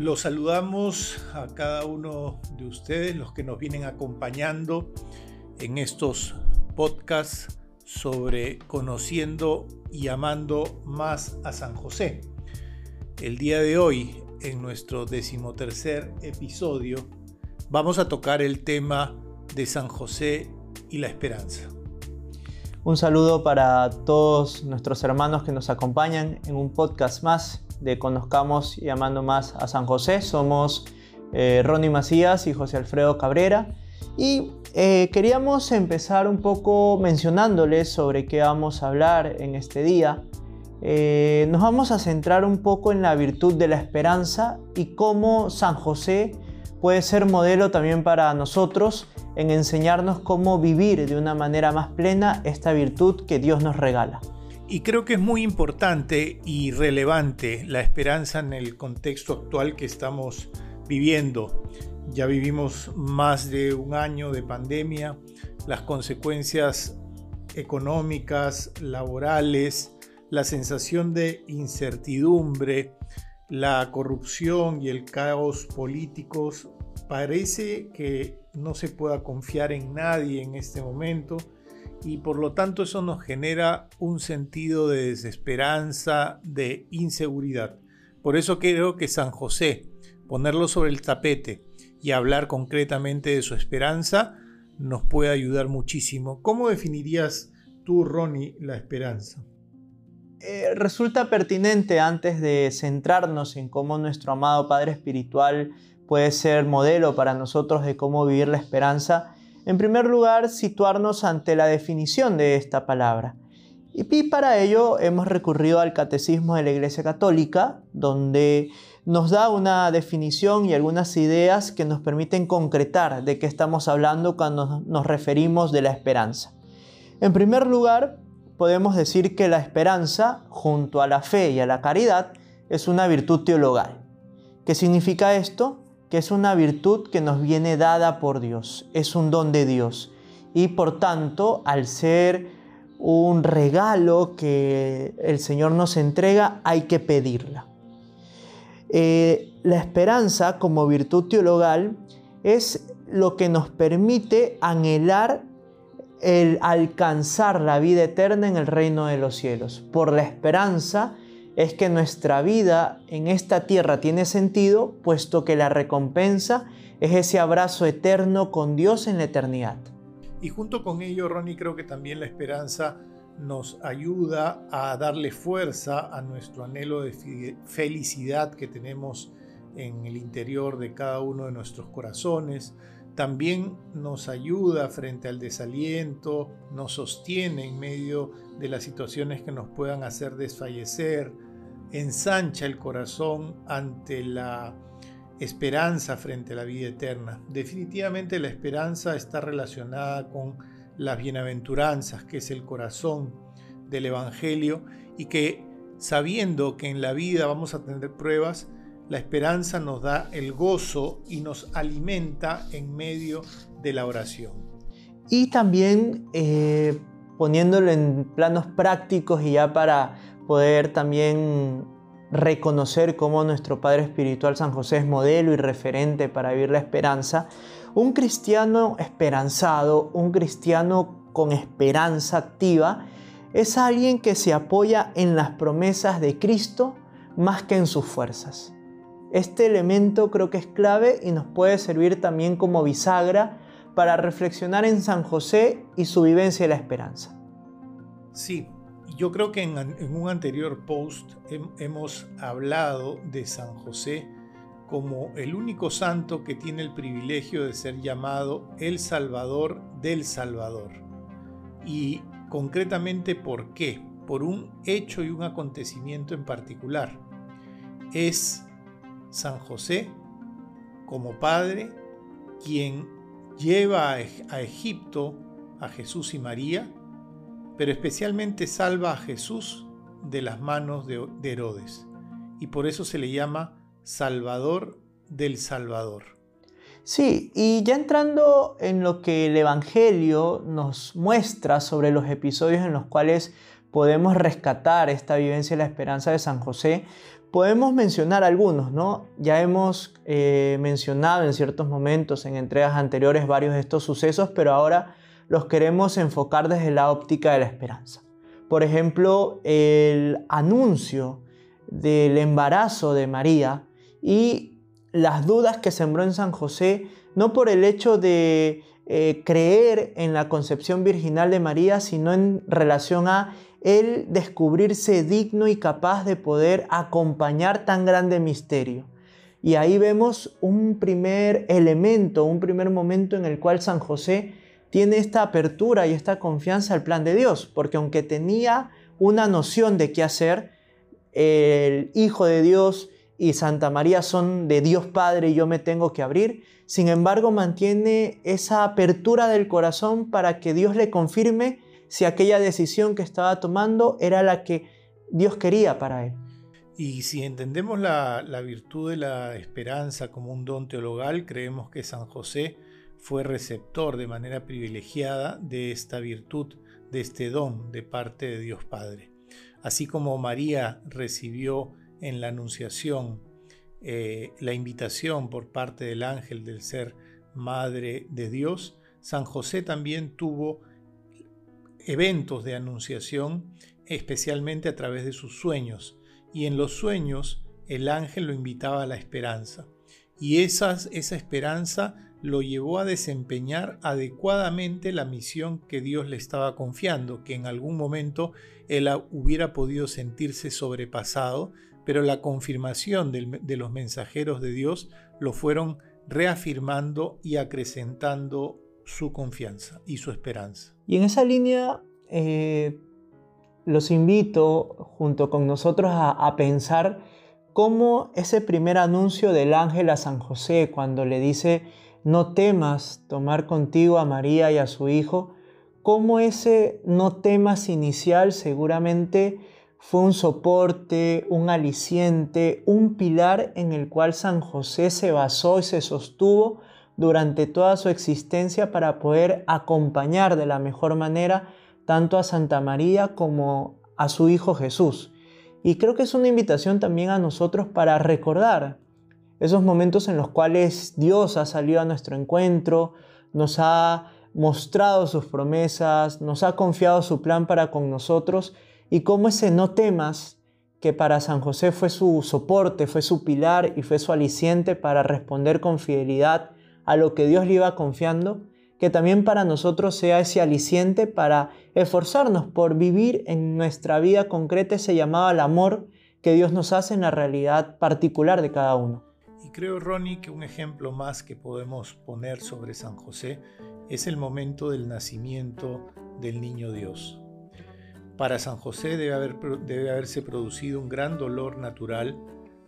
Los saludamos a cada uno de ustedes, los que nos vienen acompañando en estos podcasts sobre conociendo y amando más a San José. El día de hoy, en nuestro decimotercer episodio, vamos a tocar el tema de San José y la esperanza. Un saludo para todos nuestros hermanos que nos acompañan en un podcast más de Conozcamos y Amando Más a San José. Somos eh, Ronnie Macías y José Alfredo Cabrera. Y eh, queríamos empezar un poco mencionándoles sobre qué vamos a hablar en este día. Eh, nos vamos a centrar un poco en la virtud de la esperanza y cómo San José puede ser modelo también para nosotros en enseñarnos cómo vivir de una manera más plena esta virtud que Dios nos regala. Y creo que es muy importante y relevante la esperanza en el contexto actual que estamos viviendo. Ya vivimos más de un año de pandemia, las consecuencias económicas, laborales, la sensación de incertidumbre, la corrupción y el caos políticos. Parece que no se pueda confiar en nadie en este momento y por lo tanto eso nos genera un sentido de desesperanza, de inseguridad. Por eso creo que San José, ponerlo sobre el tapete y hablar concretamente de su esperanza, nos puede ayudar muchísimo. ¿Cómo definirías tú, Ronnie, la esperanza? Eh, resulta pertinente antes de centrarnos en cómo nuestro amado Padre Espiritual puede ser modelo para nosotros de cómo vivir la esperanza, en primer lugar, situarnos ante la definición de esta palabra. Y para ello hemos recurrido al Catecismo de la Iglesia Católica, donde nos da una definición y algunas ideas que nos permiten concretar de qué estamos hablando cuando nos referimos de la esperanza. En primer lugar, podemos decir que la esperanza, junto a la fe y a la caridad, es una virtud teologal. ¿Qué significa esto? Que es una virtud que nos viene dada por Dios, es un don de Dios. Y por tanto, al ser un regalo que el Señor nos entrega, hay que pedirla. Eh, la esperanza como virtud teologal es lo que nos permite anhelar el alcanzar la vida eterna en el reino de los cielos. Por la esperanza es que nuestra vida en esta tierra tiene sentido, puesto que la recompensa es ese abrazo eterno con Dios en la eternidad. Y junto con ello, Ronnie, creo que también la esperanza nos ayuda a darle fuerza a nuestro anhelo de felicidad que tenemos en el interior de cada uno de nuestros corazones. También nos ayuda frente al desaliento, nos sostiene en medio de las situaciones que nos puedan hacer desfallecer, ensancha el corazón ante la esperanza frente a la vida eterna. Definitivamente la esperanza está relacionada con las bienaventuranzas, que es el corazón del Evangelio, y que sabiendo que en la vida vamos a tener pruebas, la esperanza nos da el gozo y nos alimenta en medio de la oración. Y también eh, poniéndolo en planos prácticos y ya para poder también reconocer cómo nuestro Padre Espiritual San José es modelo y referente para vivir la esperanza, un cristiano esperanzado, un cristiano con esperanza activa, es alguien que se apoya en las promesas de Cristo más que en sus fuerzas. Este elemento creo que es clave y nos puede servir también como bisagra para reflexionar en San José y su vivencia de la esperanza. Sí, yo creo que en, un anterior post hemos hablado de San José como el único santo que tiene el privilegio de ser llamado el Salvador del Salvador. Y concretamente, ¿por qué? Por un hecho y un acontecimiento en particular. Es San José como padre quien lleva a Egipto a Jesús y María pero especialmente salva a Jesús de las manos de, Herodes. Y por eso se le llama Salvador del Salvador. Sí, y ya entrando en lo que el Evangelio nos muestra sobre los episodios en los cuales podemos rescatar esta vivencia y la esperanza de San José, Podemos mencionar algunos, ¿no? Ya hemos eh, mencionado en ciertos momentos, en entregas anteriores, varios de estos sucesos, pero ahora los queremos enfocar desde la óptica de la esperanza. Por ejemplo, el anuncio del embarazo de María y las dudas que sembró en San José, no por el hecho de eh, creer en la concepción virginal de María, sino en relación a él descubrirse digno y capaz de poder acompañar tan grande misterio. Y ahí vemos un primer elemento, un primer momento en el cual San José tiene esta apertura y esta confianza al plan de Dios, porque aunque tenía una noción de qué hacer, el Hijo de Dios y Santa María son de Dios Padre y yo me tengo que abrir, sin embargo mantiene esa apertura del corazón para que Dios le confirme si aquella decisión que estaba tomando era la que Dios quería para él. Y si entendemos la, virtud de la esperanza como un don teologal, creemos que San José fue receptor de manera privilegiada de esta virtud, de este don de parte de Dios Padre. Así como María recibió en la Anunciación eh, la invitación por parte del ángel del ser Madre de Dios, San José también tuvo eventos de anunciación, especialmente a través de sus sueños. Y en los sueños el ángel lo invitaba a la esperanza. Y esa esperanza lo llevó a desempeñar adecuadamente la misión que Dios le estaba confiando, que en algún momento él hubiera podido sentirse sobrepasado, pero la confirmación de los mensajeros de Dios lo fueron reafirmando y acrecentando su confianza y su esperanza. Y en esa línea eh, los invito junto con nosotros a pensar cómo ese primer anuncio del ángel a San José cuando le dice, no temas tomar contigo a María y a su hijo, como ese no temas inicial seguramente fue un soporte, un aliciente, un pilar en el cual San José se basó y se sostuvo durante toda su existencia para poder acompañar de la mejor manera tanto a Santa María como a su Hijo Jesús. Y creo que es una invitación también a nosotros para recordar esos momentos en los cuales Dios ha salido a nuestro encuentro, nos ha mostrado sus promesas, nos ha confiado su plan para con nosotros y cómo ese no temas que para San José fue su soporte, fue su pilar y fue su aliciente para responder con fidelidad a lo que Dios le iba confiando, que también para nosotros sea ese aliciente para esforzarnos por vivir en nuestra vida concreta ese llamado al amor que Dios nos hace en la realidad particular de cada uno. Y creo, Ronnie, que un ejemplo más que podemos poner sobre San José es el momento del nacimiento del niño Dios. Para San José debe, haber, debe haberse producido un gran dolor natural,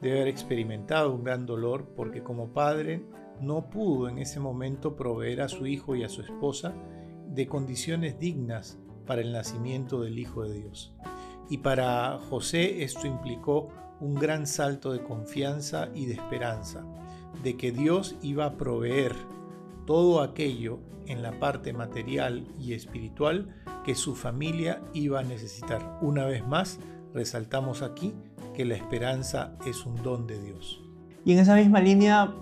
debe haber experimentado un gran dolor porque como padre no pudo en ese momento proveer a su hijo y a su esposa de condiciones dignas para el nacimiento del Hijo de Dios. Y para José esto implicó un gran salto de confianza y de esperanza, de que Dios iba a proveer todo aquello en la parte material y espiritual que su familia iba a necesitar. Una vez más, resaltamos aquí que la esperanza es un don de Dios. Y en esa misma línea,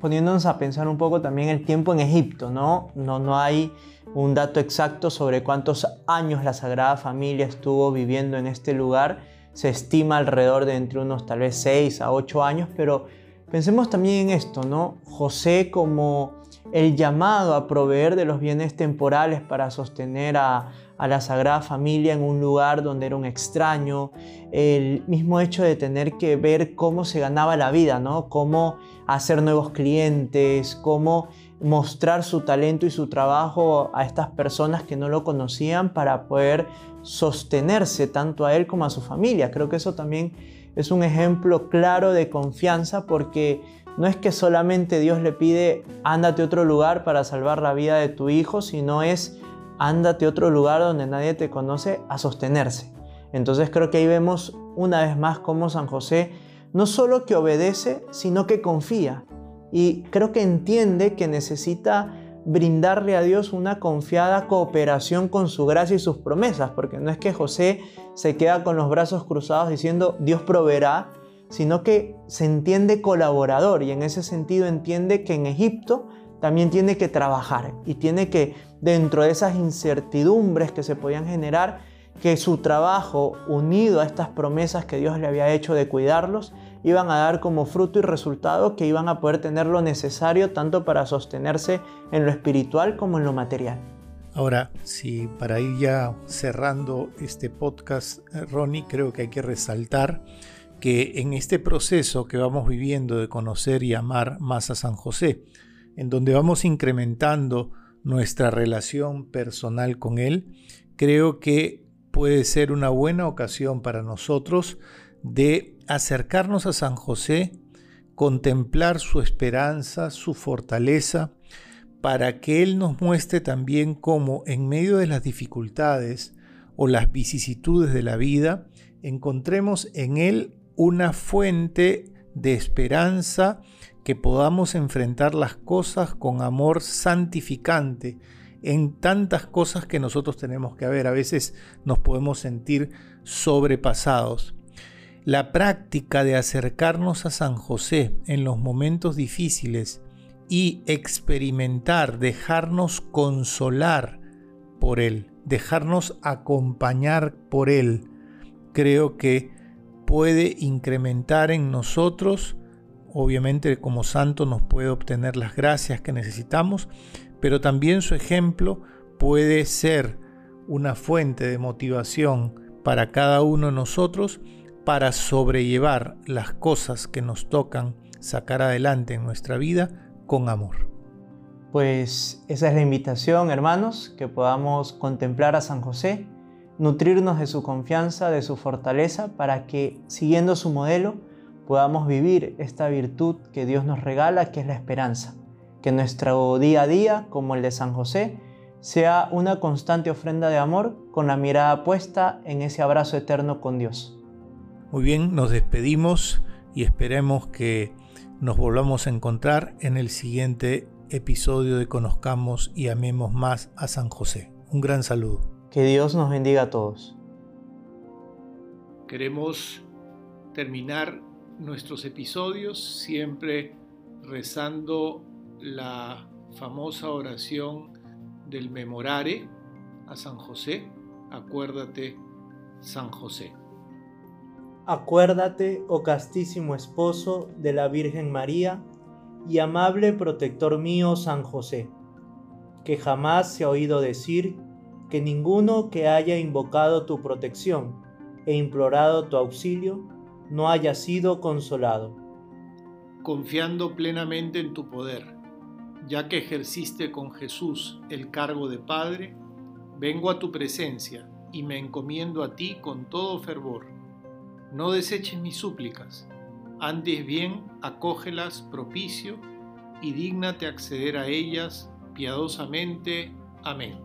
poniéndonos a pensar un poco también el tiempo en Egipto, ¿no? No, no hay un dato exacto sobre cuántos años la Sagrada Familia estuvo viviendo en este lugar, se estima alrededor de entre unos tal vez 6 a 8 años, pero pensemos también en esto, ¿no? José como el llamado a proveer de los bienes temporales para sostener a, a la Sagrada Familia en un lugar donde era un extraño, el mismo hecho de tener que ver cómo se ganaba la vida, ¿no? Cómo hacer nuevos clientes, cómo mostrar su talento y su trabajo a estas personas que no lo conocían para poder sostenerse tanto a él como a su familia. Creo que eso también es un ejemplo claro de confianza porque no es que solamente Dios le pide ándate a otro lugar para salvar la vida de tu hijo, sino es ándate a otro lugar donde nadie te conoce a sostenerse. Entonces creo que ahí vemos una vez más cómo San José no solo que obedece, sino que confía. Y creo que entiende que necesita brindarle a Dios una confiada cooperación con su gracia y sus promesas, porque no es que José se queda con los brazos cruzados diciendo Dios proveerá, sino que se entiende colaborador y en ese sentido entiende que en Egipto también tiene que trabajar y tiene que, dentro de esas incertidumbres que se podían generar, que su trabajo unido a estas promesas que Dios le había hecho de cuidarlos, iban a dar como fruto y resultado que iban a poder tener lo necesario tanto para sostenerse en lo espiritual como en lo material. Ahora, si para ir ya cerrando este podcast, eh, Ronnie, creo que hay que resaltar que en este proceso que vamos viviendo de conocer y amar más a San José, en donde vamos incrementando nuestra relación personal con Él, creo que puede ser una buena ocasión para nosotros de acercarnos a San José, contemplar su esperanza, su fortaleza, para que Él nos muestre también cómo en medio de las dificultades o las vicisitudes de la vida, encontremos en Él una fuente de esperanza que podamos enfrentar las cosas con amor santificante en tantas cosas que nosotros tenemos que ver. A veces nos podemos sentir sobrepasados. La práctica de acercarnos a San José en los momentos difíciles y experimentar, dejarnos consolar por Él, dejarnos acompañar por Él, creo que puede incrementar en nosotros, obviamente como santo nos puede obtener las gracias que necesitamos, pero también su ejemplo puede ser una fuente de motivación para cada uno de nosotros para sobrellevar las cosas que nos tocan sacar adelante en nuestra vida con amor. Pues esa es la invitación, hermanos, que podamos contemplar a San José, nutrirnos de su confianza, de su fortaleza, para que, siguiendo su modelo, podamos vivir esta virtud que Dios nos regala, que es la esperanza. Que nuestro día a día, como el de San José, sea una constante ofrenda de amor con la mirada puesta en ese abrazo eterno con Dios. Muy bien, nos despedimos y esperemos que nos volvamos a encontrar en el siguiente episodio de Conozcamos y Amemos más a San José. Un gran saludo. Que Dios nos bendiga a todos. Queremos terminar nuestros episodios siempre rezando la famosa oración del memorare a San José. Acuérdate, San José. Acuérdate, oh castísimo esposo de la Virgen María y amable protector mío San José, que jamás se ha oído decir que ninguno que haya invocado tu protección e implorado tu auxilio no haya sido consolado. Confiando plenamente en tu poder, ya que ejerciste con Jesús el cargo de Padre, vengo a tu presencia y me encomiendo a ti con todo fervor no deseches mis súplicas, antes bien acógelas propicio y dígnate acceder a ellas piadosamente. Amén.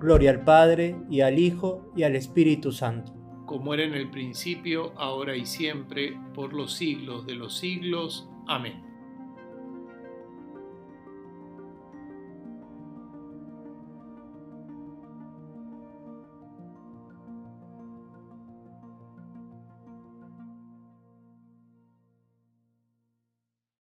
Gloria al Padre, y al Hijo, y al Espíritu Santo. Como era en el principio, ahora y siempre, por los siglos de los siglos. Amén.